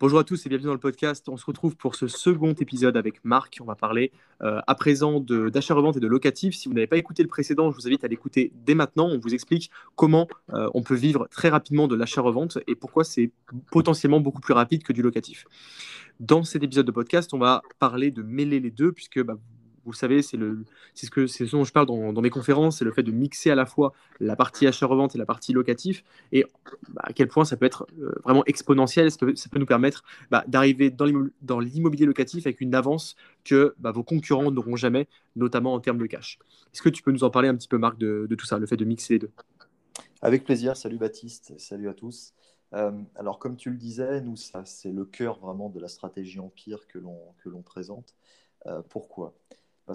Bonjour à tous et bienvenue dans le podcast. On se retrouve pour ce second épisode avec Marc. On va parler euh, à présent d'achat-revente et de locatif. Si vous n'avez pas écouté le précédent, je vous invite à l'écouter dès maintenant. On vous explique comment euh, on peut vivre très rapidement de l'achat-revente et pourquoi c'est potentiellement beaucoup plus rapide que du locatif. Dans cet épisode de podcast, on va parler de mêler les deux puisque bah, vous savez, c'est ce, que, ce dont je parle dans, mes conférences, c'est le fait de mixer à la fois la partie achat-revente et la partie locatif, et bah, à quel point ça peut être euh, vraiment exponentiel, ça peut, ça peut nous permettre bah, d'arriver dans l'immobilier locatif avec une avance que bah, vos concurrents n'auront jamais, notamment en termes de cash. Est-ce que tu peux nous en parler un petit peu, Marc, de, tout ça, le fait de mixer les deux? Avec plaisir, salut Baptiste, salut à tous. Euh, alors, comme tu le disais, nous, ça, c'est le cœur vraiment de la stratégie Empire que l'on présente. Euh, pourquoi?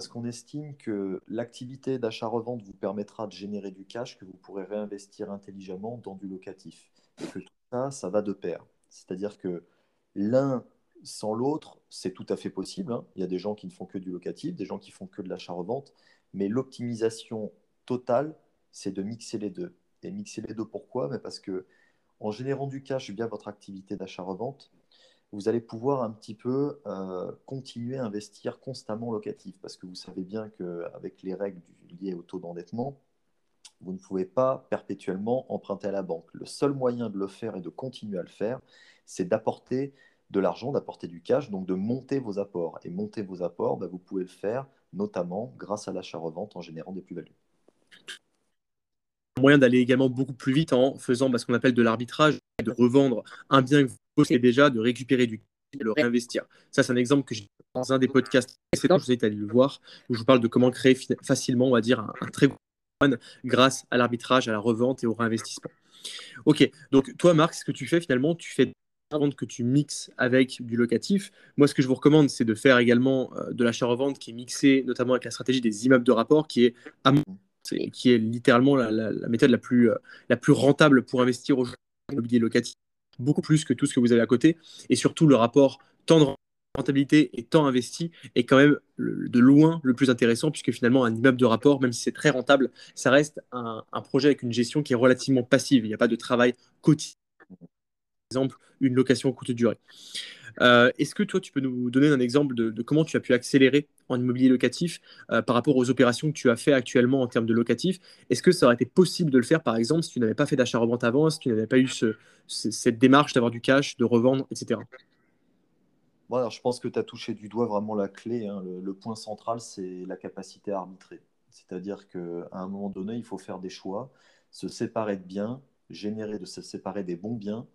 Parce qu'on estime que l'activité d'achat-revente vous permettra de générer du cash que vous pourrez réinvestir intelligemment dans du locatif. Et que tout ça, ça va de pair. C'est-à-dire que l'un sans l'autre, c'est tout à fait possible. Hein. Il y a des gens qui ne font que du locatif, des gens qui font que de l'achat-revente, mais l'optimisation totale, c'est de mixer les deux. Et mixer les deux, pourquoi? Parce que en générant du cash via votre activité d'achat-revente, vous allez pouvoir un petit peu euh, continuer à investir constamment locatif, parce que vous savez bien qu'avec les règles liées au taux d'endettement, vous ne pouvez pas perpétuellement emprunter à la banque. Le seul moyen de le faire et de continuer à le faire, c'est d'apporter de l'argent, d'apporter du cash, donc de monter vos apports. Et monter vos apports, bah, vous pouvez le faire notamment grâce à l'achat-revente en générant des plus-values. Moyen d'aller également beaucoup plus vite en faisant bah, ce qu'on appelle de l'arbitrage, de revendre un bien que vous possédez déjà, de récupérer du et de le réinvestir. Ça, c'est un exemple que j'ai dans un des podcasts précédents, je vous invite à aller le voir, où je vous parle de comment créer facilement, on va dire, un, très gros grâce à l'arbitrage, à la revente et au réinvestissement. Ok, donc toi, Marc, ce que tu fais finalement, tu fais vente que tu mixes avec du locatif. Moi, ce que je vous recommande, c'est de faire également euh, de l'achat-revente qui est mixé notamment avec la stratégie des immeubles de rapport, qui est qui est littéralement la, méthode la plus, euh, la plus rentable pour investir au immobilier locatif, beaucoup plus que tout ce que vous avez à côté. Et surtout, le rapport temps de rentabilité et temps investi est quand même de loin le plus intéressant, puisque finalement, un immeuble de rapport, même si c'est très rentable, ça reste un, un projet avec une gestion qui est relativement passive. Il n'y a pas de travail quotidien. Exemple, une location courte durée. Euh, est-ce que toi, tu peux nous donner un exemple de, comment tu as pu accélérer en immobilier locatif euh, par rapport aux opérations que tu as fait actuellement en termes de locatif? Est-ce que ça aurait été possible de le faire, par exemple, si tu n'avais pas fait d'achat-revente avant, si tu n'avais pas eu cette démarche d'avoir du cash, de revendre, etc. je pense que tu as touché du doigt vraiment la clé. Hein. Le, point central, c'est la capacité à arbitrer. C'est-à-dire qu'à un moment donné, il faut faire des choix, se séparer de biens, générer, de se séparer des bons biens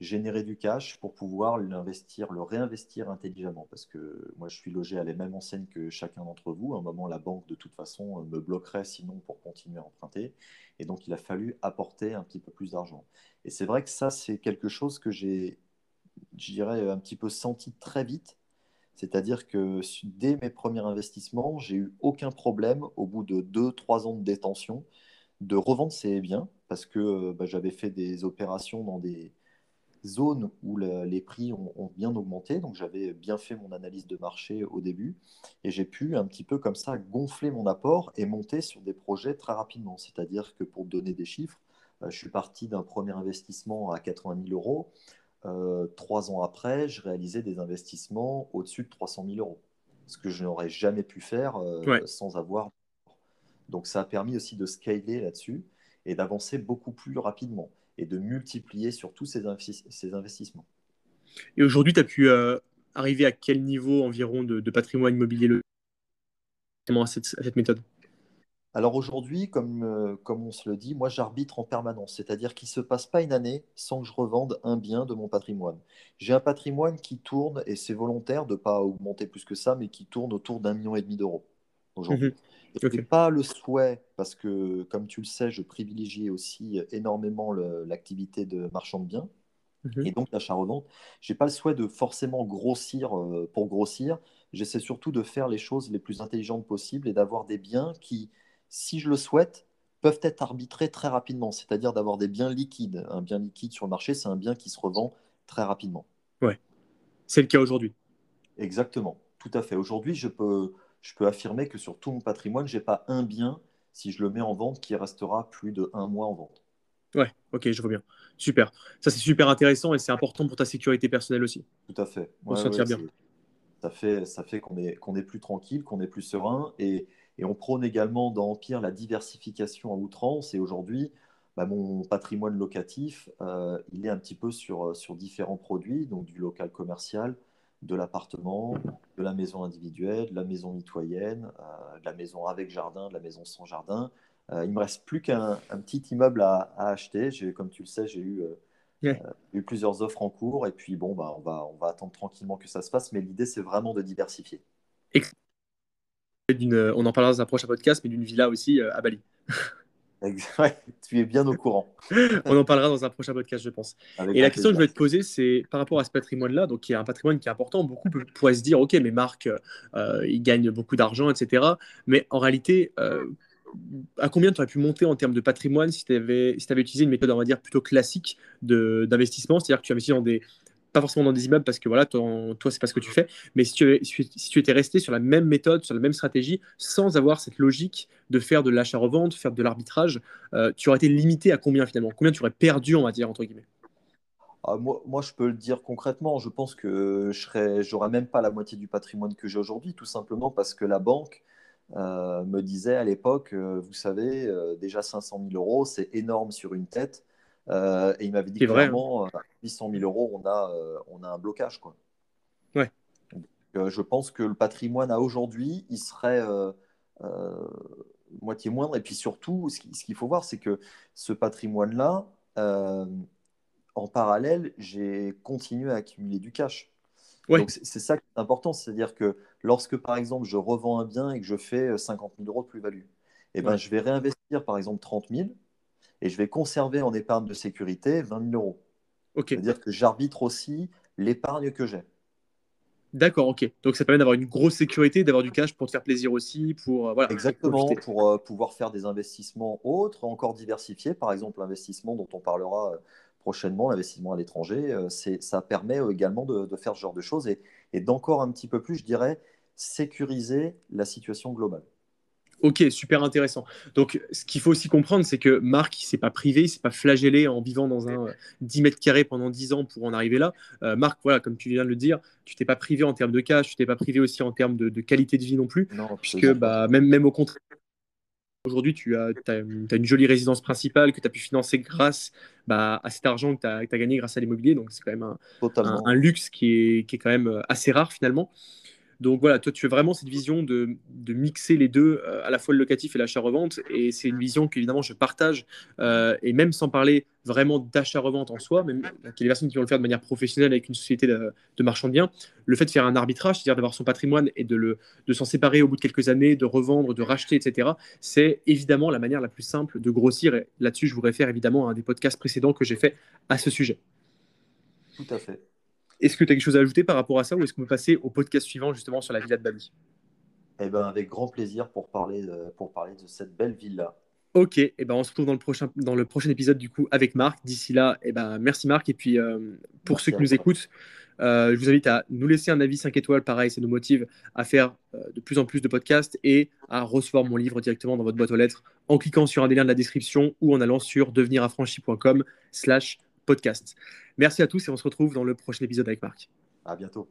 générer du cash pour pouvoir l'investir, le réinvestir intelligemment. Parce que moi, je suis logé à la même enseigne que chacun d'entre vous. À un moment, la banque, de toute façon, me bloquerait sinon pour continuer à emprunter. Et donc, il a fallu apporter un petit peu plus d'argent. Et c'est vrai que ça, c'est quelque chose que j'ai, je dirais, un petit peu senti très vite. C'est-à-dire que dès mes premiers investissements, j'ai eu aucun problème au bout de 2-3 ans de détention de revendre ces biens parce que bah, j'avais fait des opérations dans des, zones où les prix ont, bien augmenté. Donc j'avais bien fait mon analyse de marché au début et j'ai pu un petit peu comme ça gonfler mon apport et monter sur des projets très rapidement. C'est-à-dire que pour donner des chiffres, euh, je suis parti d'un premier investissement à 80 000 euros. Euh, trois ans après, je réalisais des investissements au-dessus de 300 000 euros. Ce que je n'aurais jamais pu faire euh, sans avoir. Donc ça a permis aussi de scaler là-dessus et d'avancer beaucoup plus rapidement et de multiplier sur tous ces, investissements. Et aujourd'hui, tu as pu euh, arriver à quel niveau environ de, patrimoine immobilier le... à cette, à cette méthode? Alors aujourd'hui, comme, euh, comme on se le dit, moi j'arbitre en permanence, c'est-à-dire qu'il ne se passe pas une année sans que je revende un bien de mon patrimoine. J'ai un patrimoine qui tourne, et c'est volontaire de ne pas augmenter plus que ça, mais qui tourne autour d'un million et demi d'euros aujourd'hui. Ce n'est pas le souhait, parce que, comme tu le sais, je privilégie aussi énormément l'activité de marchand de biens mhm. et donc l'achat-revente. Je n'ai pas le souhait de forcément grossir euh, pour grossir. J'essaie surtout de faire les choses les plus intelligentes possibles et d'avoir des biens qui, si je le souhaite, peuvent être arbitrés très rapidement. C'est-à-dire d'avoir des biens liquides. Un bien liquide sur le marché, c'est un bien qui se revend très rapidement. Ouais, c'est le cas aujourd'hui. Exactement, tout à fait. Aujourd'hui, je peux je peux affirmer que sur tout mon patrimoine, je n'ai pas un bien, si je le mets en vente, qui restera plus de un mois en vente. Ouais, ok, je vois bien. Super. Ça, c'est super intéressant et c'est important pour ta sécurité personnelle aussi. Tout à fait. Pour se sentir bien. Ça fait, ça fait qu'on est, qu'on est plus tranquille, qu'on est plus serein. Et, et on prône également dans Empire la diversification à outrance. Et aujourd'hui, bah, mon patrimoine locatif, euh, il est un petit peu sur, sur différents produits, donc du local commercial, de l'appartement, de la maison individuelle, de la maison mitoyenne, euh, de la maison avec jardin, de la maison sans jardin. Euh, il me reste plus qu'un petit immeuble à, acheter. Comme tu le sais, j'ai eu, eu, plusieurs offres en cours. Et puis, bon, bah, on, va, on va attendre tranquillement que ça se fasse. Mais l'idée, c'est vraiment de diversifier. on en parlera dans un prochain podcast, mais d'une villa aussi à Bali. tu es bien au courant. On en parlera dans un prochain podcast, je pense. et la question que je vais te poser, c'est par rapport à ce patrimoine-là, donc il y a un patrimoine qui est important. Beaucoup pourraient se dire, ok, mais Marc, euh, il gagne beaucoup d'argent, etc. Mais en réalité, euh, à combien tu aurais pu monter en termes de patrimoine si tu avais, si avais utilisé une méthode, on va dire, plutôt classique d'investissement? C'est-à-dire que tu investis dans des pas forcément dans des immeubles parce que voilà, toi, toi c'est pas ce que tu fais, mais si tu, si tu étais resté sur la même méthode, sur la même stratégie, sans avoir cette logique de faire de l'achat-revente, faire de l'arbitrage, euh, tu aurais été limité à combien finalement? Combien tu aurais perdu, on va dire, entre guillemets? Ah, moi, je peux le dire concrètement. Je pense que je n'aurais même pas la moitié du patrimoine que j'ai aujourd'hui, tout simplement parce que la banque euh, me disait à l'époque, euh, vous savez, déjà 500 000 euros, c'est énorme sur une tête. Euh, et il m'avait dit clairement, 800 000 euros, on a, euh, on a un blocage. Quoi. Ouais. Euh, je pense que le patrimoine à aujourd'hui, il serait moitié moindre. Et puis surtout, ce qu'il faut voir, c'est que ce patrimoine-là, en parallèle, j'ai continué à accumuler du cash. Ouais. Donc c'est ça qui est important, c'est-à-dire que lorsque par exemple je revends un bien et que je fais 50 000 euros de plus-value, eh ben, je vais réinvestir par exemple 30 000 et je vais conserver en épargne de sécurité 20 000 euros. C'est-à-dire que j'arbitre aussi l'épargne que j'ai. D'accord, ok. Donc ça permet d'avoir une grosse sécurité, d'avoir du cash pour te faire plaisir aussi, pour euh, voilà, exactement pour euh, pouvoir faire des investissements autres, encore diversifiés. Par exemple, l'investissement dont on parlera euh, prochainement, l'investissement à l'étranger, c'est ça permet également de, de, faire ce genre de choses et, et d'encore un petit peu plus, je dirais, sécuriser la situation globale. Ok, super intéressant. Donc, ce qu'il faut aussi comprendre, c'est que Marc, il s'est pas privé, il s'est pas flagellé en vivant dans un 10 euh, mètres carrés pendant 10 ans pour en arriver là. Euh, Marc, voilà, comme tu viens de le dire, tu t'es pas privé en termes de cash, tu t'es pas privé aussi en termes de, qualité de vie non plus, puisque bah, même, même au contraire, aujourd'hui, tu as, as, une jolie résidence principale que tu as pu financer grâce bah, à cet argent que tu as, gagné grâce à l'immobilier. Donc, c'est quand même un, un, luxe qui est, qui est, quand même assez rare finalement. Donc voilà, toi, tu as vraiment cette vision de, mixer les deux, euh, à la fois le locatif et l'achat-revente. Et c'est une vision qu'évidemment je partage. Euh, et même sans parler vraiment d'achat-revente en soi, même qu'il y a des personnes qui vont le faire de manière professionnelle avec une société de, marchand de biens, le fait de faire un arbitrage, c'est-à-dire d'avoir son patrimoine et de, de s'en séparer au bout de quelques années, de revendre, de racheter, etc., c'est évidemment la manière la plus simple de grossir. Et là-dessus, je vous réfère évidemment à un des podcasts précédents que j'ai fait à ce sujet. Tout à fait. Est-ce que tu as quelque chose à ajouter par rapport à ça ou est-ce qu'on peut passer au podcast suivant justement sur la villa de Bali? Eh ben, avec grand plaisir pour parler de, pour parler de cette belle villa. Ok, et eh ben on se retrouve dans le prochain, dans le prochain épisode du coup avec Marc. D'ici là, eh ben, merci Marc. Et puis euh, pour ceux qui nous écoutent, euh, je vous invite à nous laisser un avis 5 étoiles. Pareil, ça nous motive à faire euh, de plus en plus de podcasts et à recevoir mon livre directement dans votre boîte aux lettres en cliquant sur un des liens de la description ou en allant sur deveniraffranchi.com slash podcast. Merci à tous et on se retrouve dans le prochain épisode avec Marc. À bientôt.